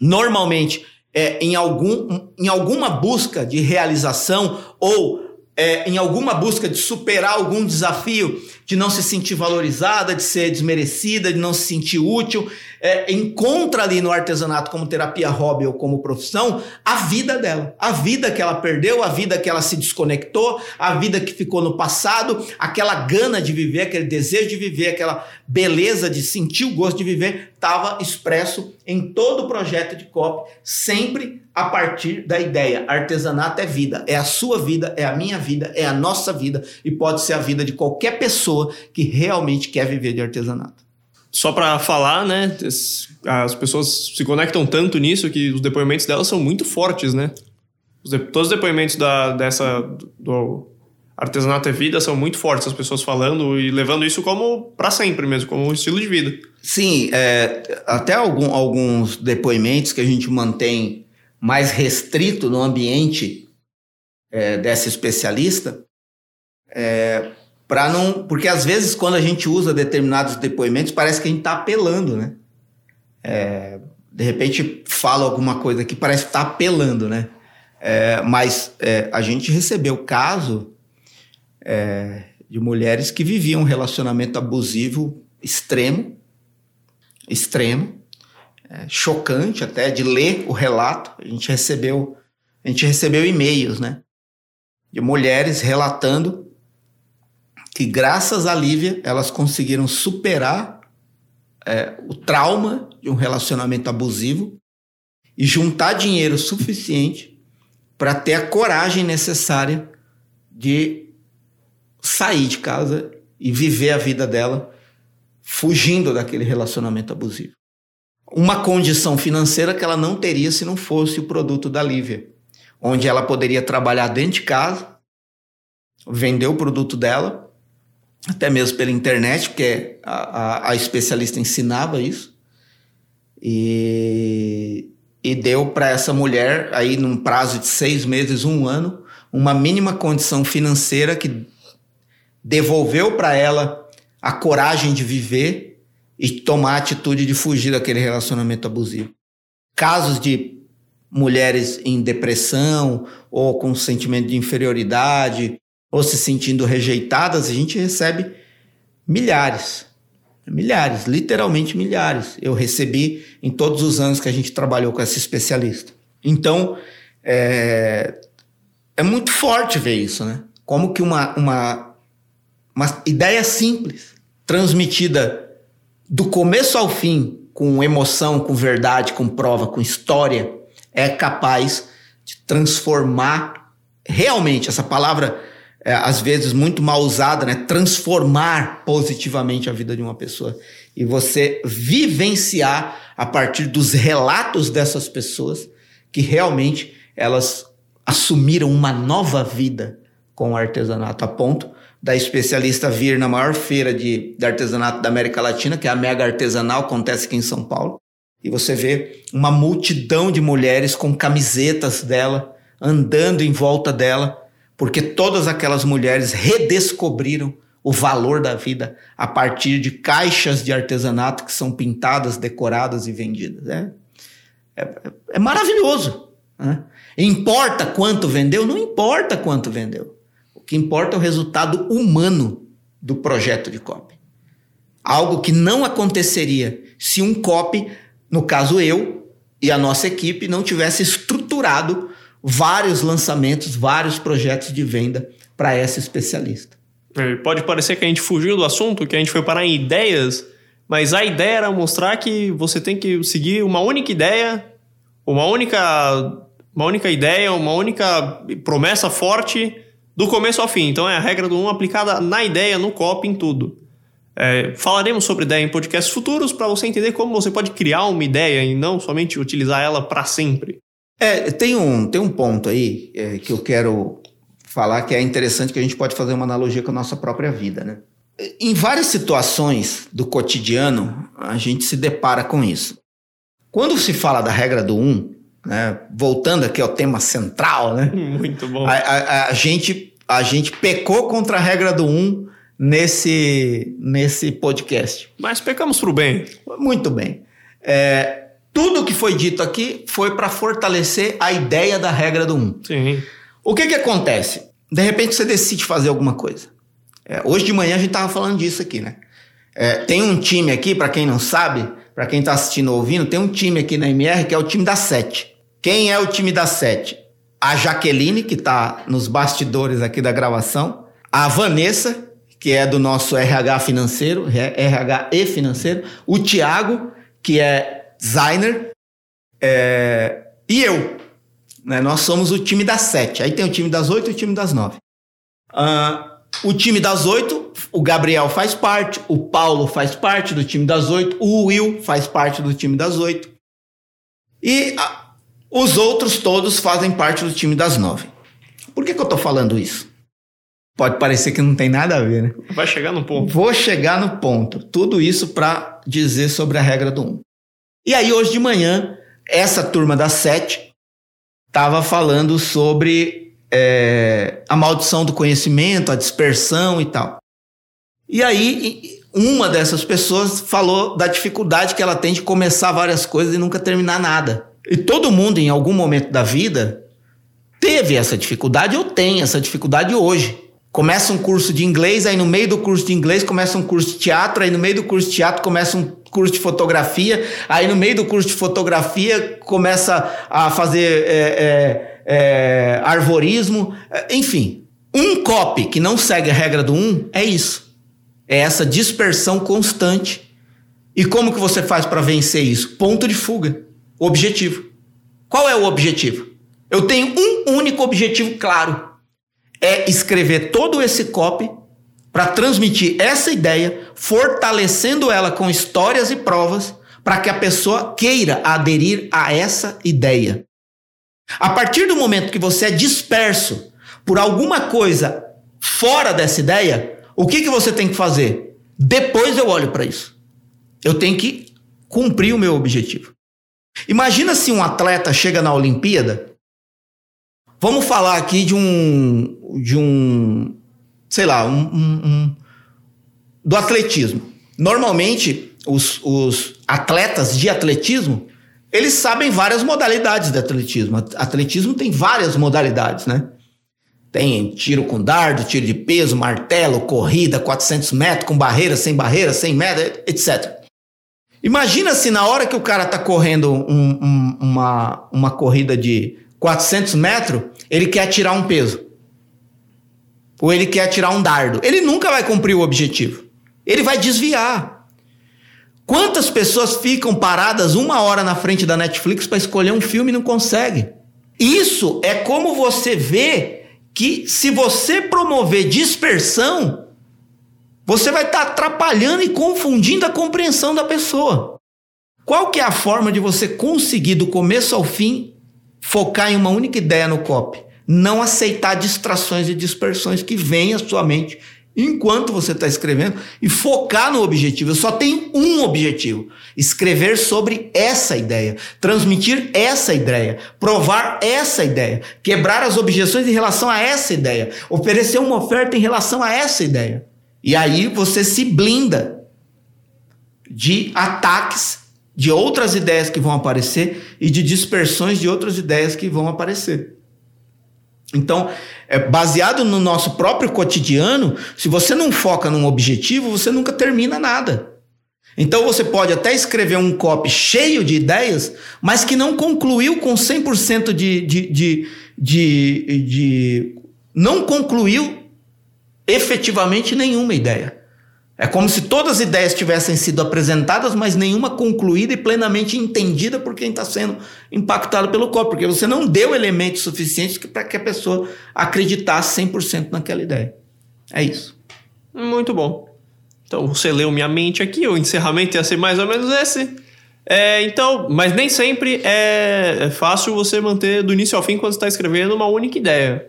normalmente é, em, algum, em alguma busca de realização ou é, em alguma busca de superar algum desafio, de não se sentir valorizada, de ser desmerecida, de não se sentir útil, é, encontra ali no artesanato como terapia hobby ou como profissão a vida dela, a vida que ela perdeu, a vida que ela se desconectou, a vida que ficou no passado, aquela gana de viver, aquele desejo de viver, aquela beleza de sentir o gosto de viver, estava expresso em todo o projeto de COP, sempre a partir da ideia: artesanato é vida, é a sua vida, é a minha vida, é a nossa vida e pode ser a vida de qualquer pessoa que realmente quer viver de artesanato. Só para falar, né? As pessoas se conectam tanto nisso que os depoimentos delas são muito fortes, né? Os todos os depoimentos da, dessa do artesanato é vida são muito fortes, as pessoas falando e levando isso como para sempre mesmo, como um estilo de vida. Sim, é, até algum, alguns depoimentos que a gente mantém mais restrito no ambiente é, dessa especialista, é, para não, porque às vezes quando a gente usa determinados depoimentos parece que a gente está apelando, né? É, de repente fala alguma coisa que parece que está apelando, né? É, mas é, a gente recebeu caso é, de mulheres que viviam um relacionamento abusivo extremo, extremo, é, chocante até de ler o relato. A gente recebeu, a gente recebeu e-mails, né? De mulheres relatando que graças a Lívia elas conseguiram superar é, o trauma de um relacionamento abusivo e juntar dinheiro suficiente para ter a coragem necessária de sair de casa e viver a vida dela fugindo daquele relacionamento abusivo. Uma condição financeira que ela não teria se não fosse o produto da Lívia, onde ela poderia trabalhar dentro de casa, vender o produto dela, até mesmo pela internet, porque a, a, a especialista ensinava isso, e, e deu para essa mulher, aí num prazo de seis meses, um ano, uma mínima condição financeira que devolveu para ela a coragem de viver e tomar a atitude de fugir daquele relacionamento abusivo. Casos de mulheres em depressão ou com sentimento de inferioridade ou se sentindo rejeitadas, a gente recebe milhares. Milhares, literalmente milhares. Eu recebi em todos os anos que a gente trabalhou com essa especialista. Então, é, é muito forte ver isso, né? Como que uma, uma, uma ideia simples transmitida do começo ao fim, com emoção, com verdade, com prova, com história, é capaz de transformar realmente essa palavra é, às vezes muito mal usada, né? Transformar positivamente a vida de uma pessoa e você vivenciar a partir dos relatos dessas pessoas que realmente elas assumiram uma nova vida com o artesanato a ponto da especialista vir na maior feira de, de artesanato da América Latina, que é a Mega Artesanal, acontece aqui em São Paulo. E você vê uma multidão de mulheres com camisetas dela, andando em volta dela, porque todas aquelas mulheres redescobriram o valor da vida a partir de caixas de artesanato que são pintadas, decoradas e vendidas. É, é, é maravilhoso. Né? Importa quanto vendeu? Não importa quanto vendeu que importa é o resultado humano do projeto de copy. Algo que não aconteceria se um copy, no caso eu e a nossa equipe, não tivesse estruturado vários lançamentos, vários projetos de venda para essa especialista. É, pode parecer que a gente fugiu do assunto, que a gente foi parar em ideias, mas a ideia era mostrar que você tem que seguir uma única ideia, uma única, uma única ideia, uma única promessa forte do começo ao fim. Então é a regra do 1 um aplicada na ideia, no copy, em tudo. É, falaremos sobre ideia em podcasts futuros para você entender como você pode criar uma ideia e não somente utilizar ela para sempre. É, tem um, tem um ponto aí é, que eu quero falar que é interessante que a gente pode fazer uma analogia com a nossa própria vida, né? Em várias situações do cotidiano, a gente se depara com isso. Quando se fala da regra do 1, um, né? Voltando aqui ao tema central, né? Muito bom. A, a, a, gente, a gente pecou contra a regra do 1 um nesse, nesse podcast. Mas pecamos para o bem. Muito bem. É, tudo que foi dito aqui foi para fortalecer a ideia da regra do 1. Um. Sim. O que, que acontece? De repente você decide fazer alguma coisa. É, hoje de manhã a gente estava falando disso aqui, né? É, tem um time aqui, para quem não sabe, para quem está assistindo ou ouvindo, tem um time aqui na MR que é o time da Sete. Quem é o time da sete? A Jaqueline, que está nos bastidores aqui da gravação. A Vanessa, que é do nosso RH financeiro, RH e financeiro. O Tiago, que é designer. É... E eu. Né? Nós somos o time das sete. Aí tem o time das oito e o time das nove. Uh, o time das oito, o Gabriel faz parte, o Paulo faz parte do time das oito, o Will faz parte do time das oito. E os outros todos fazem parte do time das nove. Por que, que eu estou falando isso? Pode parecer que não tem nada a ver, né? Vai chegar no ponto. Vou chegar no ponto. Tudo isso para dizer sobre a regra do 1. Um. E aí, hoje de manhã, essa turma das sete estava falando sobre é, a maldição do conhecimento, a dispersão e tal. E aí, uma dessas pessoas falou da dificuldade que ela tem de começar várias coisas e nunca terminar nada. E todo mundo, em algum momento da vida, teve essa dificuldade ou tem essa dificuldade hoje. Começa um curso de inglês, aí no meio do curso de inglês começa um curso de teatro, aí no meio do curso de teatro começa um curso de fotografia, aí no meio do curso de fotografia começa a fazer é, é, é, arvorismo, enfim. Um copy que não segue a regra do um é isso. É essa dispersão constante. E como que você faz para vencer isso? Ponto de fuga objetivo. Qual é o objetivo? Eu tenho um único objetivo claro: é escrever todo esse copy para transmitir essa ideia, fortalecendo ela com histórias e provas, para que a pessoa queira aderir a essa ideia. A partir do momento que você é disperso por alguma coisa fora dessa ideia, o que, que você tem que fazer? Depois eu olho para isso. Eu tenho que cumprir o meu objetivo. Imagina se um atleta chega na Olimpíada. Vamos falar aqui de um. de um. Sei lá, um, um, um do atletismo. Normalmente, os, os atletas de atletismo eles sabem várias modalidades de atletismo. Atletismo tem várias modalidades, né? Tem tiro com dardo, tiro de peso, martelo, corrida, 400 metros, com barreira, sem barreira, 100 metros, etc. Imagina se na hora que o cara tá correndo um, um, uma, uma corrida de 400 metros, ele quer tirar um peso. Ou ele quer tirar um dardo. Ele nunca vai cumprir o objetivo. Ele vai desviar. Quantas pessoas ficam paradas uma hora na frente da Netflix para escolher um filme e não consegue? Isso é como você vê que se você promover dispersão, você vai estar tá atrapalhando e confundindo a compreensão da pessoa. Qual que é a forma de você conseguir do começo ao fim focar em uma única ideia no copy? Não aceitar distrações e dispersões que vêm à sua mente enquanto você está escrevendo e focar no objetivo. Eu só tenho um objetivo: escrever sobre essa ideia, transmitir essa ideia, provar essa ideia, quebrar as objeções em relação a essa ideia, oferecer uma oferta em relação a essa ideia. E aí você se blinda de ataques de outras ideias que vão aparecer e de dispersões de outras ideias que vão aparecer. Então, é, baseado no nosso próprio cotidiano, se você não foca num objetivo, você nunca termina nada. Então você pode até escrever um copy cheio de ideias, mas que não concluiu com 100% de, de, de, de, de. Não concluiu efetivamente nenhuma ideia. É como se todas as ideias tivessem sido apresentadas, mas nenhuma concluída e plenamente entendida por quem está sendo impactado pelo corpo, porque você não deu elementos suficientes para que a pessoa acreditasse 100% naquela ideia. É isso. Muito bom. Então você leu minha mente aqui, o encerramento ia ser mais ou menos esse. É, então, mas nem sempre é, é fácil você manter do início ao fim quando está escrevendo uma única ideia.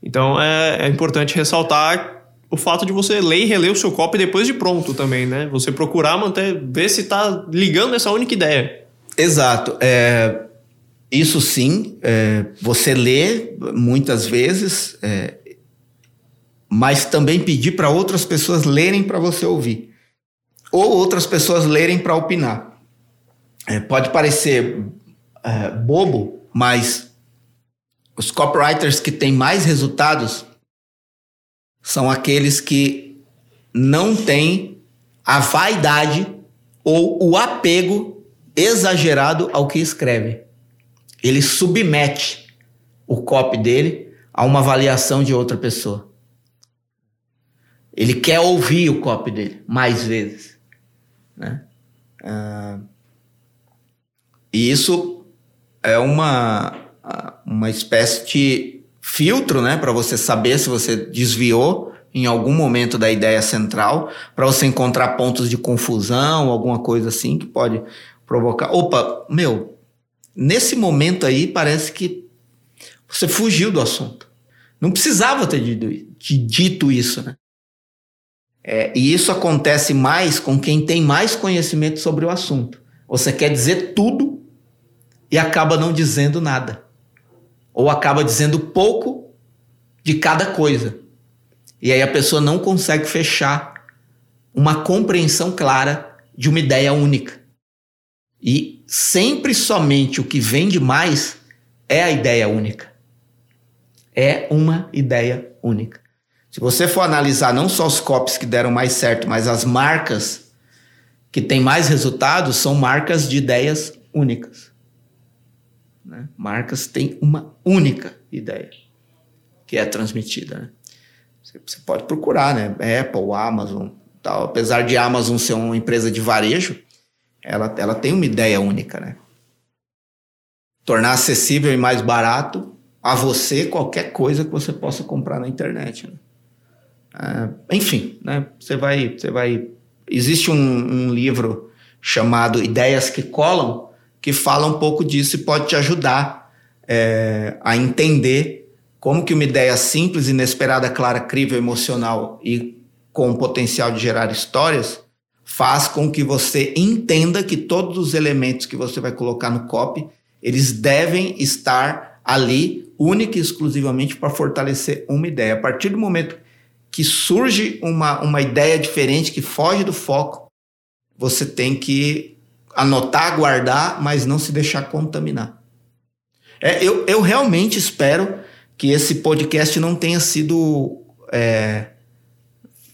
Então é, é importante ressaltar o fato de você ler e reler o seu copy depois de pronto também, né? Você procurar manter, ver se está ligando essa única ideia. Exato. É, isso sim, é, você lê muitas vezes, é, mas também pedir para outras pessoas lerem para você ouvir. Ou outras pessoas lerem para opinar. É, pode parecer é, bobo, mas os copywriters que têm mais resultados são aqueles que não têm a vaidade ou o apego exagerado ao que escreve. Ele submete o copy dele a uma avaliação de outra pessoa. Ele quer ouvir o copy dele mais vezes. Né? Uh, e isso é uma uma espécie de filtro, né, para você saber se você desviou em algum momento da ideia central, para você encontrar pontos de confusão, alguma coisa assim que pode provocar. Opa, meu, nesse momento aí parece que você fugiu do assunto. Não precisava ter dito isso, né? É, e isso acontece mais com quem tem mais conhecimento sobre o assunto. Você quer dizer tudo e acaba não dizendo nada ou acaba dizendo pouco de cada coisa. E aí a pessoa não consegue fechar uma compreensão clara de uma ideia única. E sempre somente o que vende mais é a ideia única. É uma ideia única. Se você for analisar não só os copies que deram mais certo, mas as marcas que têm mais resultados, são marcas de ideias únicas. Né? Marcas têm uma única ideia que é transmitida. Né? Você, pode procurar, né? Apple, Amazon, tal. Apesar de Amazon ser uma empresa de varejo, ela, ela tem uma ideia única, né? Tornar acessível e mais barato a você qualquer coisa que você possa comprar na internet. Né? Uh, enfim, né? Você vai, você vai. Existe um, um livro chamado Ideias que Colam que fala um pouco disso e pode te ajudar é, a entender como que uma ideia simples, inesperada, clara, crível, emocional e com o potencial de gerar histórias faz com que você entenda que todos os elementos que você vai colocar no copy, eles devem estar ali única e exclusivamente para fortalecer uma ideia. A partir do momento que surge uma, uma ideia diferente, que foge do foco, você tem que anotar, guardar, mas não se deixar contaminar. É, eu, eu realmente espero que esse podcast não tenha sido é,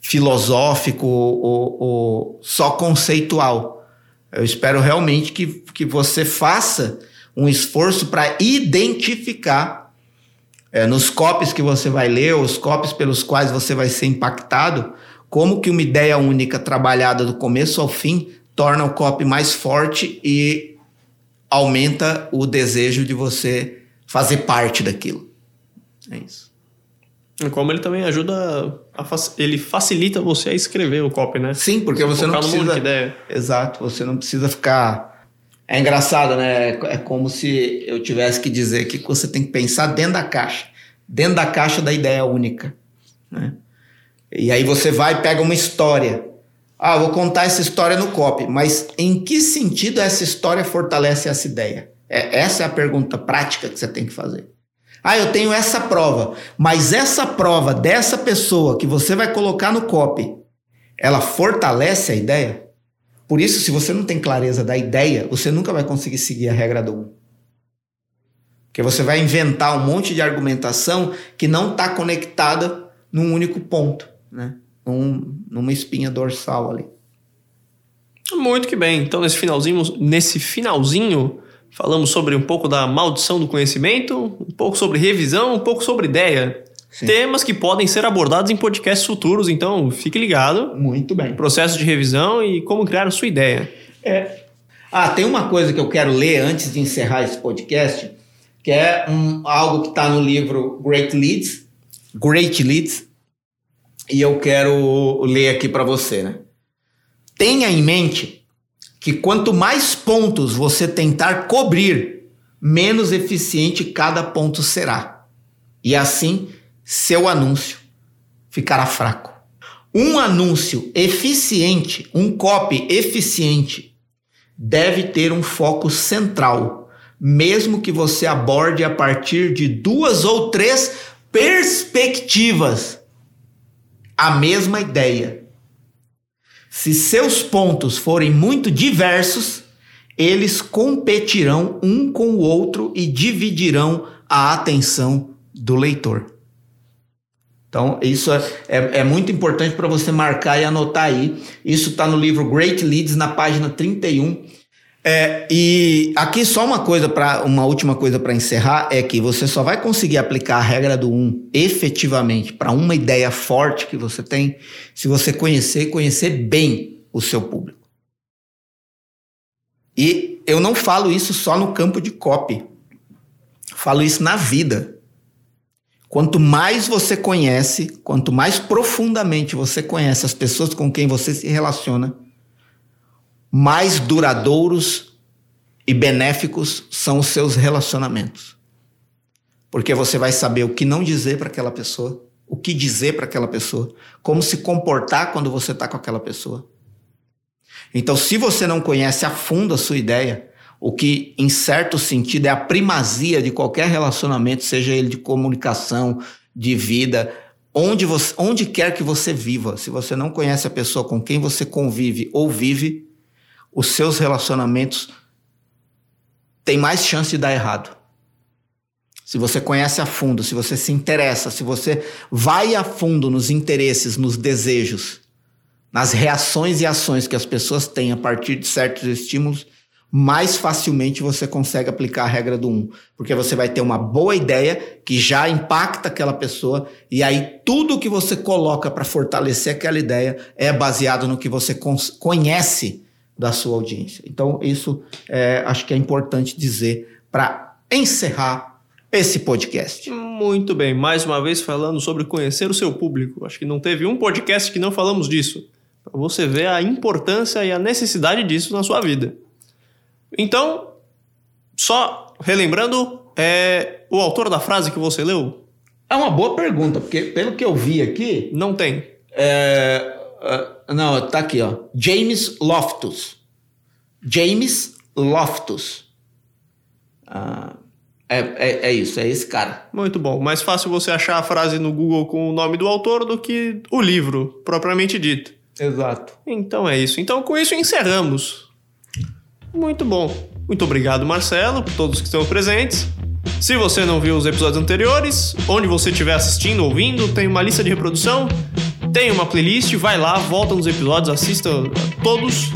filosófico ou, ou, só conceitual. Eu espero realmente que, que você faça um esforço para identificar é, nos copies que você vai ler, os copies pelos quais você vai ser impactado, como que uma ideia única trabalhada do começo ao fim torna o copy mais forte e aumenta o desejo de você fazer parte daquilo. É isso. Como ele também ajuda, a, ele facilita você a escrever o copy, né? Sim, porque você não precisa. Ideia. Exato, você não precisa ficar. É engraçado, né? É como se eu tivesse que dizer que você tem que pensar dentro da caixa, dentro da caixa da ideia única, né? E aí você vai e pega uma história ah, vou contar essa história no copy, mas em que sentido essa história fortalece essa ideia? É, essa é a pergunta prática que você tem que fazer. Ah, eu tenho essa prova, mas essa prova dessa pessoa que você vai colocar no copy, ela fortalece a ideia? Por isso, se você não tem clareza da ideia, você nunca vai conseguir seguir a regra do 1. Porque você vai inventar um monte de argumentação que não está conectada num único ponto, né? Num, numa espinha dorsal ali. Muito que bem. Então, nesse finalzinho, nesse finalzinho, falamos sobre um pouco da maldição do conhecimento, um pouco sobre revisão, um pouco sobre ideia. Sim. Temas que podem ser abordados em podcasts futuros, então fique ligado. Muito bem. Processo de revisão e como criar a sua ideia. É. Ah, tem uma coisa que eu quero ler antes de encerrar esse podcast, que é um, algo que está no livro Great Leads, Great Leads, e eu quero ler aqui para você, né? Tenha em mente que quanto mais pontos você tentar cobrir, menos eficiente cada ponto será. E assim, seu anúncio ficará fraco. Um anúncio eficiente, um copy eficiente, deve ter um foco central, mesmo que você aborde a partir de duas ou três perspectivas a mesma ideia. Se seus pontos forem muito diversos, eles competirão um com o outro e dividirão a atenção do leitor. Então, isso é, é, é muito importante para você marcar e anotar aí. Isso está no livro Great Leads, na página 31. É, e aqui só uma coisa para uma última coisa para encerrar é que você só vai conseguir aplicar a regra do 1 um efetivamente para uma ideia forte que você tem se você conhecer e conhecer bem o seu público. E eu não falo isso só no campo de copy. Falo isso na vida. Quanto mais você conhece, quanto mais profundamente você conhece as pessoas com quem você se relaciona, mais duradouros e benéficos são os seus relacionamentos. Porque você vai saber o que não dizer para aquela pessoa, o que dizer para aquela pessoa, como se comportar quando você está com aquela pessoa. Então, se você não conhece a fundo a sua ideia, o que, em certo sentido, é a primazia de qualquer relacionamento, seja ele de comunicação, de vida, onde, você, onde quer que você viva, se você não conhece a pessoa com quem você convive ou vive, os seus relacionamentos têm mais chance de dar errado. Se você conhece a fundo, se você se interessa, se você vai a fundo nos interesses, nos desejos, nas reações e ações que as pessoas têm a partir de certos estímulos, mais facilmente você consegue aplicar a regra do 1. Um, porque você vai ter uma boa ideia que já impacta aquela pessoa, e aí tudo que você coloca para fortalecer aquela ideia é baseado no que você conhece da sua audiência. Então, isso é, acho que é importante dizer para encerrar esse podcast. Muito bem, mais uma vez falando sobre conhecer o seu público. Acho que não teve um podcast que não falamos disso. Para você ver a importância e a necessidade disso na sua vida. Então, só relembrando, é o autor da frase que você leu? É uma boa pergunta, porque pelo que eu vi aqui. Não tem. É, uh, não, tá aqui, ó. James Loftus. James Loftus. Ah, é, é, é, isso, é esse cara. Muito bom. Mais fácil você achar a frase no Google com o nome do autor do que o livro, propriamente dito. Exato. Então é isso. Então com isso encerramos. Muito bom. Muito obrigado, Marcelo, por todos que estão presentes. Se você não viu os episódios anteriores, onde você estiver assistindo, ouvindo, tem uma lista de reprodução, tem uma playlist, vai lá, volta nos episódios, assista todos.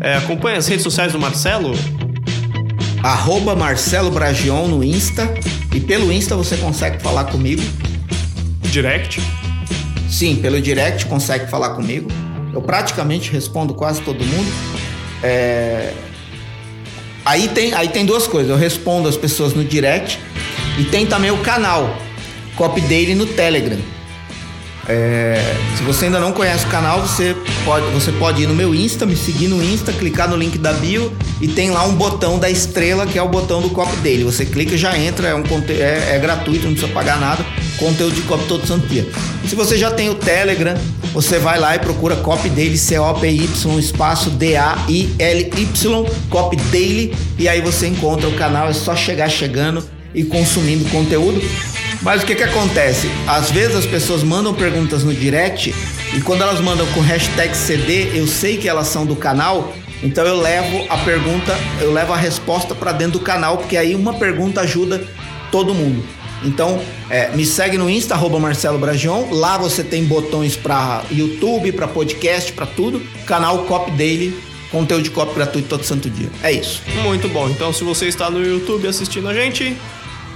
É, acompanhe as redes sociais do Marcelo. Arroba Marcelo Bragion no Insta. E pelo Insta você consegue falar comigo. Direct? Sim, pelo direct consegue falar comigo. Eu praticamente respondo quase todo mundo. É... Aí, tem, aí tem duas coisas. Eu respondo as pessoas no direct e tem também o canal Copy Daily no Telegram. É, se você ainda não conhece o canal, você pode, você pode ir no meu Insta, me seguir no Insta, clicar no link da bio e tem lá um botão da estrela que é o botão do Copy Daily. Você clica e já entra, é, um, é, é gratuito, não precisa pagar nada. Conteúdo de copy todo santo dia. Se você já tem o Telegram, você vai lá e procura Copy Daily, C-O-P-Y, espaço D-A-I-L-Y, Copy Daily, e aí você encontra o canal, é só chegar chegando e consumindo conteúdo. Mas o que que acontece? Às vezes as pessoas mandam perguntas no direct e quando elas mandam com hashtag CD, eu sei que elas são do canal, então eu levo a pergunta, eu levo a resposta para dentro do canal, porque aí uma pergunta ajuda todo mundo. Então, é, me segue no Insta, arroba Marcelo Bragion. Lá você tem botões para YouTube, para podcast, para tudo. Canal Cop Daily, conteúdo de copy gratuito todo santo dia. É isso. Muito bom. Então, se você está no YouTube assistindo a gente,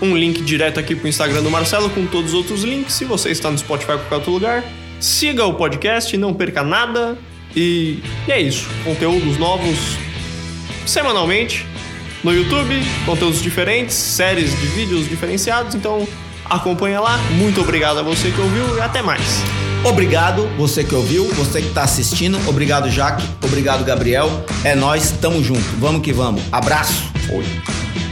um link direto aqui pro Instagram do Marcelo com todos os outros links. Se você está no Spotify ou qualquer outro lugar, siga o podcast, não perca nada. E, e é isso. Conteúdos novos semanalmente no YouTube, conteúdos diferentes, séries de vídeos diferenciados. Então acompanha lá. Muito obrigado a você que ouviu e até mais. Obrigado você que ouviu, você que está assistindo. Obrigado, Jaque. Obrigado, Gabriel. É nós, tamo junto. Vamos que vamos. Abraço. Oi.